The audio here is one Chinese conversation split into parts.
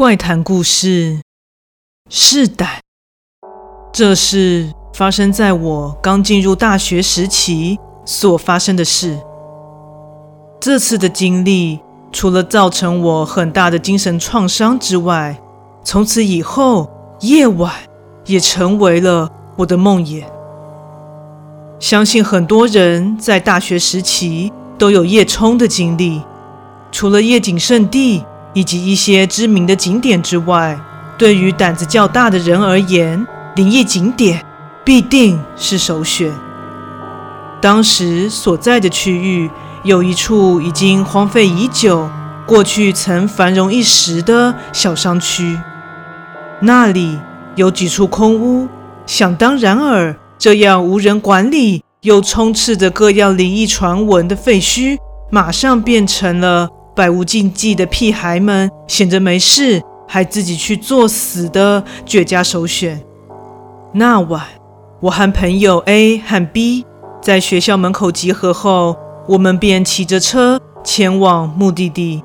怪谈故事，试胆。这是发生在我刚进入大学时期所发生的事。这次的经历，除了造成我很大的精神创伤之外，从此以后，夜晚也成为了我的梦魇。相信很多人在大学时期都有夜冲的经历，除了夜景圣地。以及一些知名的景点之外，对于胆子较大的人而言，灵异景点必定是首选。当时所在的区域有一处已经荒废已久、过去曾繁荣一时的小商区，那里有几处空屋。想当然尔，这样无人管理又充斥着各样灵异传闻的废墟，马上变成了。百无禁忌的屁孩们闲着没事，还自己去作死的绝佳首选。那晚，我和朋友 A 和 B 在学校门口集合后，我们便骑着车前往目的地。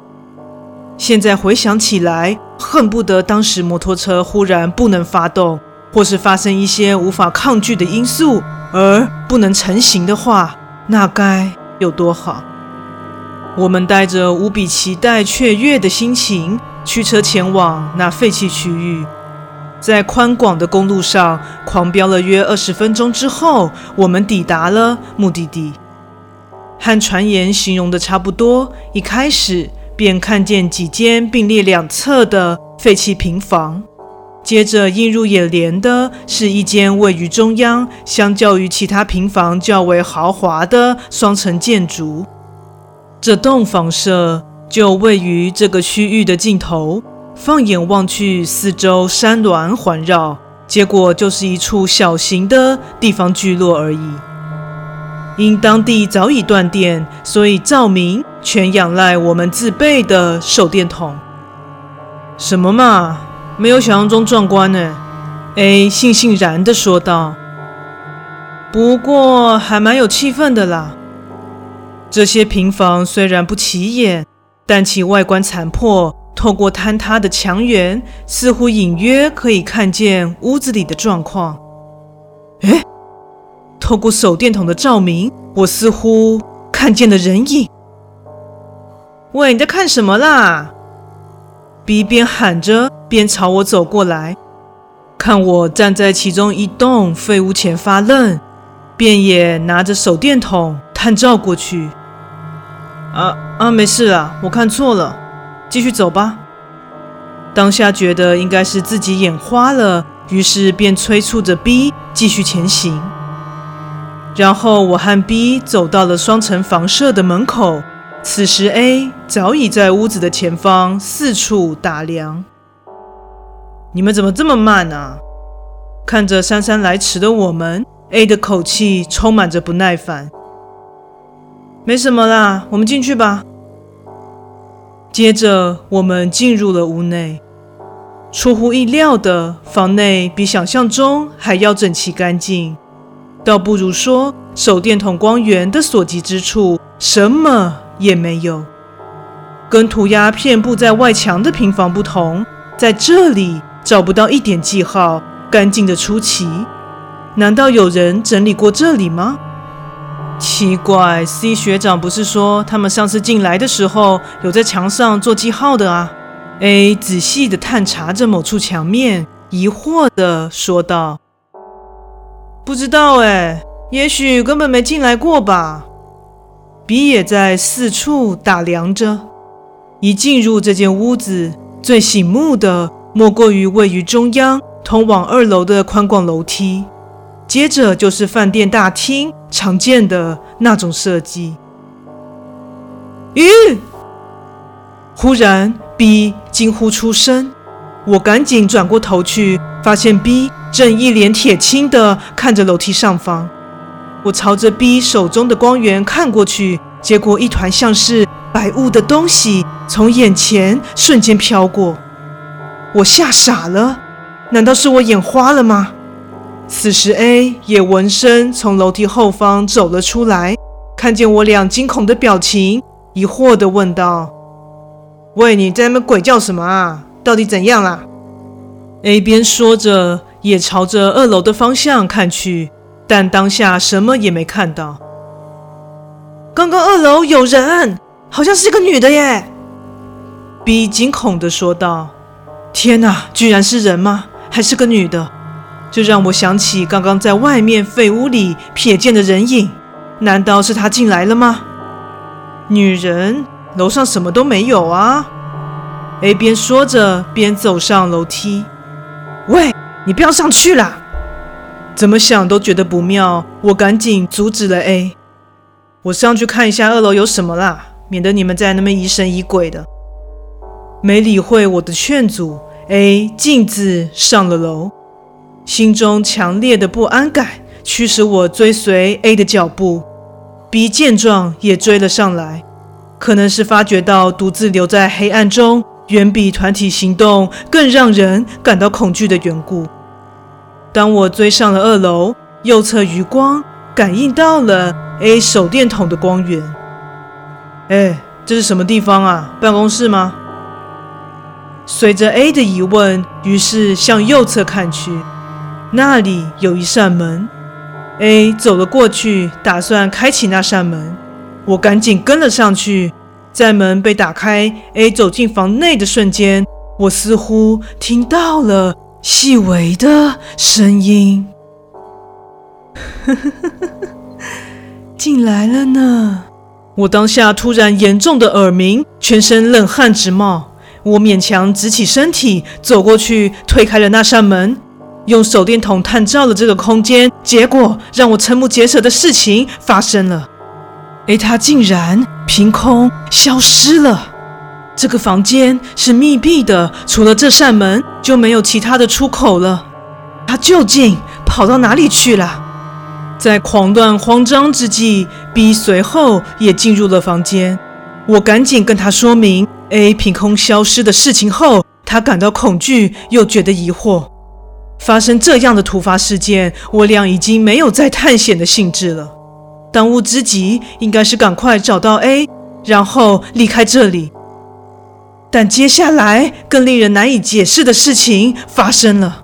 现在回想起来，恨不得当时摩托车忽然不能发动，或是发生一些无法抗拒的因素而不能成行的话，那该有多好。我们带着无比期待雀跃的心情，驱车前往那废弃区域。在宽广的公路上狂飙了约二十分钟之后，我们抵达了目的地。和传言形容的差不多，一开始便看见几间并列两侧的废弃平房，接着映入眼帘的是一间位于中央、相较于其他平房较为豪华的双层建筑。这栋房舍就位于这个区域的尽头，放眼望去，四周山峦环绕，结果就是一处小型的地方聚落而已。因当地早已断电，所以照明全仰赖我们自备的手电筒。什么嘛，没有想象中壮观呢？A 悻悻然地说道。不过还蛮有气氛的啦。这些平房虽然不起眼，但其外观残破，透过坍塌的墙垣，似乎隐约可以看见屋子里的状况。诶，透过手电筒的照明，我似乎看见了人影。喂，你在看什么啦？B 边喊着边朝我走过来，看我站在其中一栋废屋前发愣，便也拿着手电筒探照过去。啊啊，没事啦，我看错了，继续走吧。当下觉得应该是自己眼花了，于是便催促着 B 继续前行。然后我和 B 走到了双层房舍的门口，此时 A 早已在屋子的前方四处打量。你们怎么这么慢啊？看着姗姗来迟的我们，A 的口气充满着不耐烦。没什么啦，我们进去吧。接着，我们进入了屋内。出乎意料的，房内比想象中还要整齐干净。倒不如说，手电筒光源的所及之处，什么也没有。跟涂鸦遍布在外墙的平房不同，在这里找不到一点记号，干净的出奇。难道有人整理过这里吗？奇怪，C 学长不是说他们上次进来的时候有在墙上做记号的啊？A 仔细地探查着某处墙面，疑惑地说道：“不知道哎，也许根本没进来过吧。”B 也在四处打量着。一进入这间屋子，最醒目的莫过于位于中央、通往二楼的宽广楼梯。接着就是饭店大厅常见的那种设计。咦！忽然，B 惊呼出声，我赶紧转过头去，发现 B 正一脸铁青地看着楼梯上方。我朝着 B 手中的光源看过去，结果一团像是白雾的东西从眼前瞬间飘过，我吓傻了。难道是我眼花了吗？此时，A 也闻声从楼梯后方走了出来，看见我俩惊恐的表情，疑惑地问道：“喂，你在那边鬼叫什么啊？到底怎样啦？”A 边说着，也朝着二楼的方向看去，但当下什么也没看到。刚刚二楼有人，好像是个女的耶！B 惊恐地说道：“天哪，居然是人吗？还是个女的？这让我想起刚刚在外面废屋里瞥见的人影，难道是他进来了吗？”女人，楼上什么都没有啊！A 边说着边走上楼梯。喂，你不要上去啦！怎么想都觉得不妙，我赶紧阻止了 A。我上去看一下二楼有什么啦，免得你们在那边疑神疑鬼的。没理会我的劝阻，A 径自上了楼，心中强烈的不安感驱使我追随 A 的脚步。B 见状也追了上来，可能是发觉到独自留在黑暗中远比团体行动更让人感到恐惧的缘故。当我追上了二楼，右侧余光感应到了。A 手电筒的光源。哎，这是什么地方啊？办公室吗？随着 A 的疑问，于是向右侧看去，那里有一扇门。A 走了过去，打算开启那扇门。我赶紧跟了上去。在门被打开，A 走进房内的瞬间，我似乎听到了细微的声音。呵呵呵呵呵。进来了呢！我当下突然严重的耳鸣，全身冷汗直冒。我勉强直起身体，走过去推开了那扇门，用手电筒探照了这个空间。结果让我瞠目结舌的事情发生了：诶，他竟然凭空消失了！这个房间是密闭的，除了这扇门就没有其他的出口了。他究竟跑到哪里去了？在狂乱慌张之际，B 随后也进入了房间。我赶紧跟他说明 A 凭空消失的事情后，他感到恐惧又觉得疑惑。发生这样的突发事件，我俩已经没有再探险的兴致了。当务之急应该是赶快找到 A，然后离开这里。但接下来更令人难以解释的事情发生了。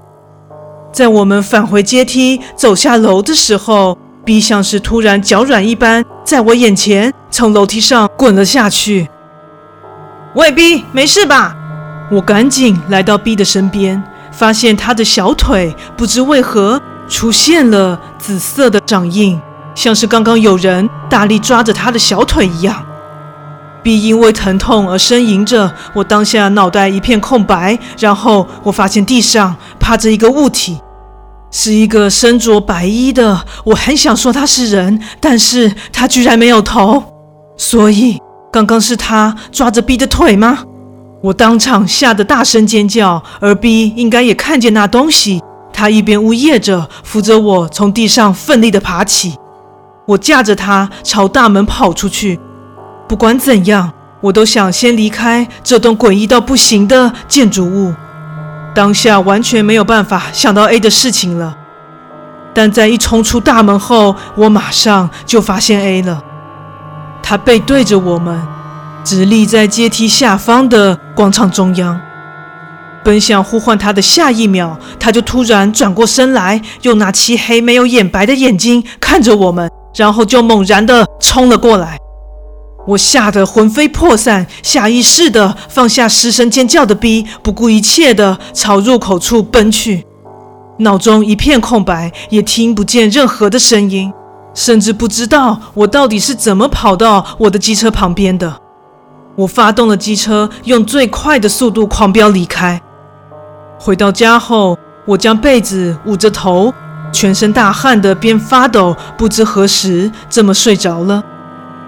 在我们返回阶梯走下楼的时候，B 像是突然脚软一般，在我眼前从楼梯上滚了下去。喂，B，没事吧？我赶紧来到 B 的身边，发现他的小腿不知为何出现了紫色的掌印，像是刚刚有人大力抓着他的小腿一样。B 因为疼痛而呻吟着，我当下脑袋一片空白。然后我发现地上趴着一个物体，是一个身着白衣的。我很想说他是人，但是他居然没有头。所以刚刚是他抓着 B 的腿吗？我当场吓得大声尖叫，而 B 应该也看见那东西。他一边呜咽着，扶着我从地上奋力地爬起。我架着他朝大门跑出去。不管怎样，我都想先离开这栋诡异到不行的建筑物。当下完全没有办法想到 A 的事情了。但在一冲出大门后，我马上就发现 A 了。他背对着我们，直立在阶梯下方的广场中央。本想呼唤他的下一秒，他就突然转过身来，用那漆黑没有眼白的眼睛看着我们，然后就猛然地冲了过来。我吓得魂飞魄散，下意识地放下失声尖叫的 B，不顾一切地朝入口处奔去。脑中一片空白，也听不见任何的声音，甚至不知道我到底是怎么跑到我的机车旁边的。我发动了机车，用最快的速度狂飙离开。回到家后，我将被子捂着头，全身大汗的边发抖，不知何时这么睡着了。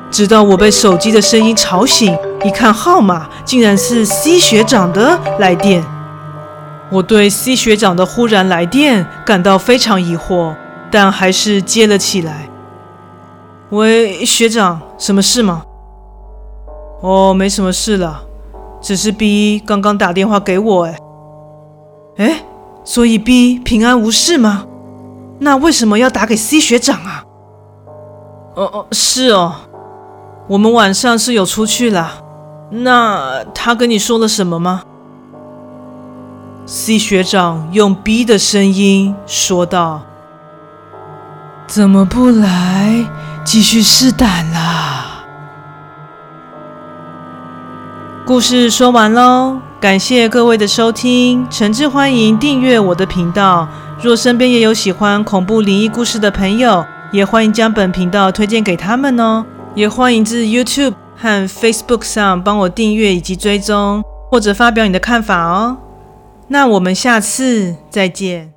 直到我被手机的声音吵醒，一看号码，竟然是 C 学长的来电。我对 C 学长的忽然来电感到非常疑惑，但还是接了起来。喂，学长，什么事吗？哦，没什么事了，只是 B 刚刚打电话给我，哎，哎，所以 B 平安无事吗？那为什么要打给 C 学长啊？哦哦，是哦。我们晚上是有出去了，那他跟你说了什么吗？C 学长用 B 的声音说道：“怎么不来继续试胆啦？”故事说完喽，感谢各位的收听，诚挚欢迎订阅我的频道。若身边也有喜欢恐怖灵异故事的朋友，也欢迎将本频道推荐给他们哦。也欢迎至 YouTube 和 Facebook 上帮我订阅以及追踪，或者发表你的看法哦。那我们下次再见。